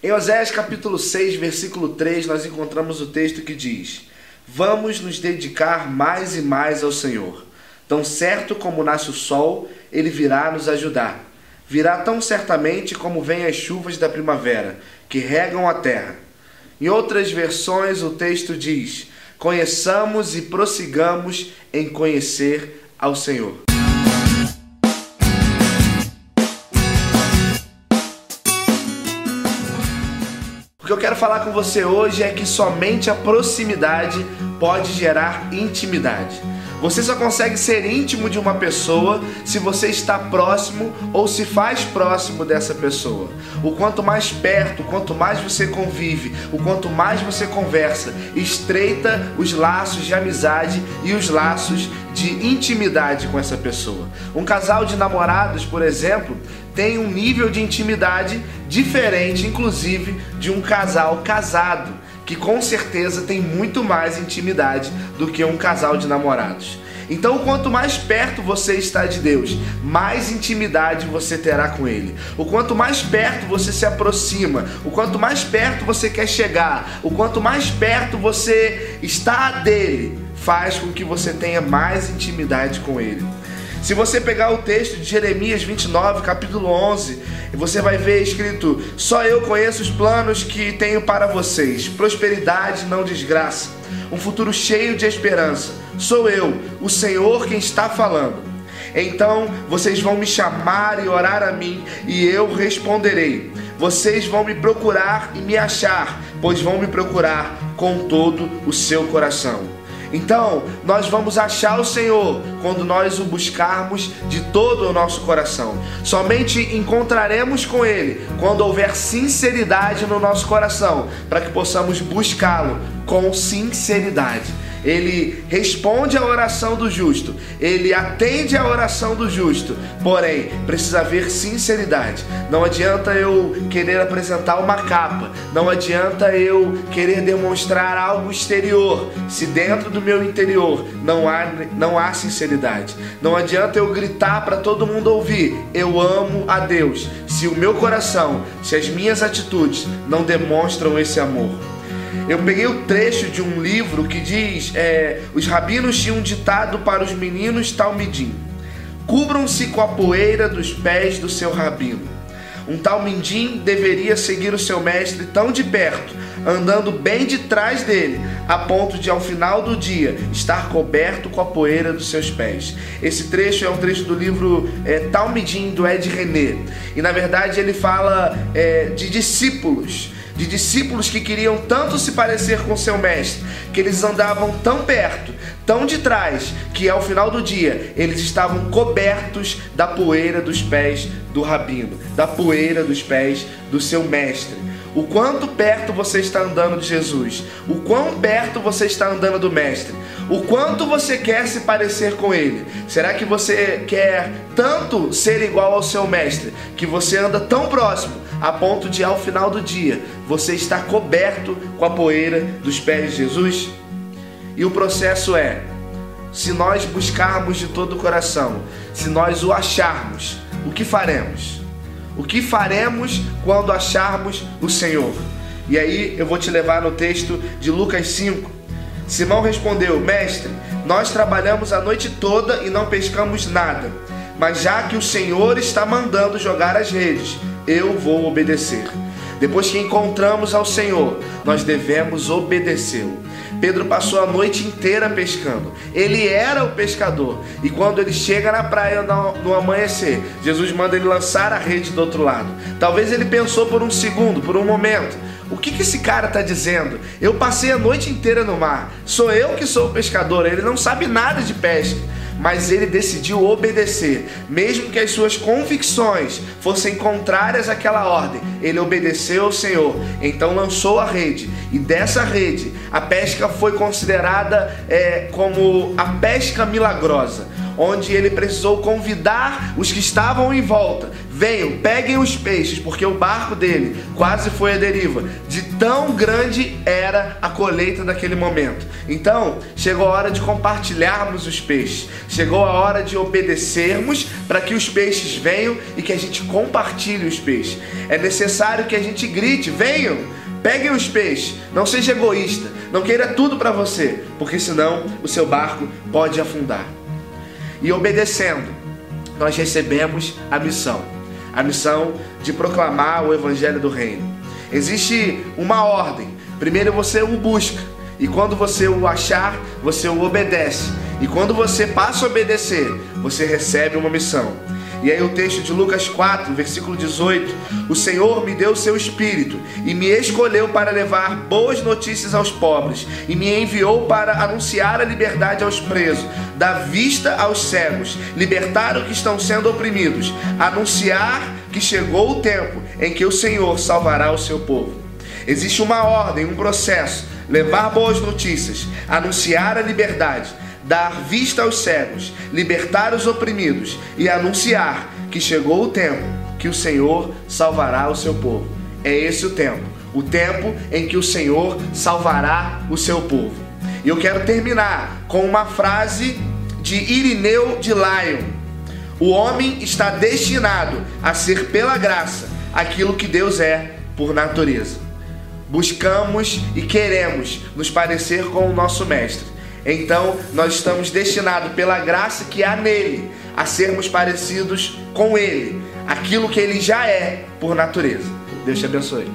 Em Oséias capítulo 6, versículo 3, nós encontramos o texto que diz: Vamos nos dedicar mais e mais ao Senhor. Tão certo como nasce o sol, ele virá nos ajudar. Virá tão certamente como vêm as chuvas da primavera, que regam a terra. Em outras versões, o texto diz: Conheçamos e prossigamos em conhecer ao Senhor. Que eu quero falar com você hoje é que somente a proximidade pode gerar intimidade. Você só consegue ser íntimo de uma pessoa se você está próximo ou se faz próximo dessa pessoa. O quanto mais perto, o quanto mais você convive, o quanto mais você conversa, estreita os laços de amizade e os laços de intimidade com essa pessoa. Um casal de namorados, por exemplo, tem um nível de intimidade diferente, inclusive, de um casal casado, que com certeza tem muito mais intimidade do que um casal de namorados. Então, quanto mais perto você está de Deus, mais intimidade você terá com Ele. O quanto mais perto você se aproxima, o quanto mais perto você quer chegar, o quanto mais perto você está dele, faz com que você tenha mais intimidade com Ele. Se você pegar o texto de Jeremias 29, capítulo 11, você vai ver escrito: Só eu conheço os planos que tenho para vocês, prosperidade, não desgraça, um futuro cheio de esperança. Sou eu, o Senhor, quem está falando. Então vocês vão me chamar e orar a mim, e eu responderei. Vocês vão me procurar e me achar, pois vão me procurar com todo o seu coração. Então, nós vamos achar o Senhor quando nós o buscarmos de todo o nosso coração. Somente encontraremos com Ele quando houver sinceridade no nosso coração, para que possamos buscá-lo com sinceridade ele responde à oração do justo, ele atende à oração do justo, porém precisa haver sinceridade. Não adianta eu querer apresentar uma capa, não adianta eu querer demonstrar algo exterior, se dentro do meu interior não há, não há sinceridade. Não adianta eu gritar para todo mundo ouvir: eu amo a Deus, se o meu coração, se as minhas atitudes não demonstram esse amor. Eu peguei o trecho de um livro que diz: é, os rabinos tinham ditado para os meninos talmidim: cubram-se com a poeira dos pés do seu rabino. Um talmidim deveria seguir o seu mestre tão de perto, andando bem de trás dele, a ponto de ao final do dia estar coberto com a poeira dos seus pés. Esse trecho é um trecho do livro é, Talmidim do Ed René, e na verdade ele fala é, de discípulos de discípulos que queriam tanto se parecer com seu mestre, que eles andavam tão perto, tão de trás, que ao final do dia eles estavam cobertos da poeira dos pés do rabino, da poeira dos pés do seu mestre. O quanto perto você está andando de Jesus, o quão perto você está andando do Mestre, o quanto você quer se parecer com Ele. Será que você quer tanto ser igual ao seu Mestre que você anda tão próximo a ponto de ao final do dia você estar coberto com a poeira dos pés de Jesus? E o processo é: se nós buscarmos de todo o coração, se nós o acharmos, o que faremos? O que faremos quando acharmos o Senhor? E aí eu vou te levar no texto de Lucas 5. Simão respondeu: Mestre, nós trabalhamos a noite toda e não pescamos nada. Mas já que o Senhor está mandando jogar as redes, eu vou obedecer. Depois que encontramos ao Senhor, nós devemos obedecê-lo. Pedro passou a noite inteira pescando. Ele era o pescador. E quando ele chega na praia no, amanhecer, Jesus manda ele lançar a rede do outro lado. Talvez ele pensou por um segundo, por um momento: o que, que esse cara está dizendo? Eu passei a noite inteira no mar. Sou eu que sou o pescador. Ele não sabe nada de pesca mas ele decidiu obedecer, mesmo que as suas convicções fossem contrárias àquela ordem. Ele obedeceu ao Senhor, então lançou a rede, e dessa rede a pesca foi considerada é, como a pesca milagrosa onde ele precisou convidar os que estavam em volta, Venham, peguem os peixes, porque o barco dele quase foi a deriva. De tão grande era a colheita naquele momento. Então, chegou a hora de compartilharmos os peixes. Chegou a hora de obedecermos para que os peixes venham e que a gente compartilhe os peixes. É necessário que a gente grite: venham, Peguem os peixes, não seja egoísta, não queira tudo para você, porque senão o seu barco pode afundar. E obedecendo, nós recebemos a missão, a missão de proclamar o evangelho do reino. Existe uma ordem. Primeiro você o busca, e quando você o achar, você o obedece. E quando você passa a obedecer, você recebe uma missão. E aí o texto de Lucas 4, versículo 18: O Senhor me deu o seu espírito e me escolheu para levar boas notícias aos pobres e me enviou para anunciar a liberdade aos presos, dar vista aos cegos, libertar os que estão sendo oprimidos, anunciar que chegou o tempo em que o Senhor salvará o seu povo. Existe uma ordem, um processo: levar boas notícias, anunciar a liberdade dar vista aos cegos, libertar os oprimidos e anunciar que chegou o tempo que o Senhor salvará o seu povo. É esse o tempo, o tempo em que o Senhor salvará o seu povo. E eu quero terminar com uma frase de Irineu de Lyon. O homem está destinado a ser pela graça aquilo que Deus é por natureza. Buscamos e queremos nos parecer com o nosso mestre então, nós estamos destinados, pela graça que há nele, a sermos parecidos com ele, aquilo que ele já é por natureza. Deus te abençoe.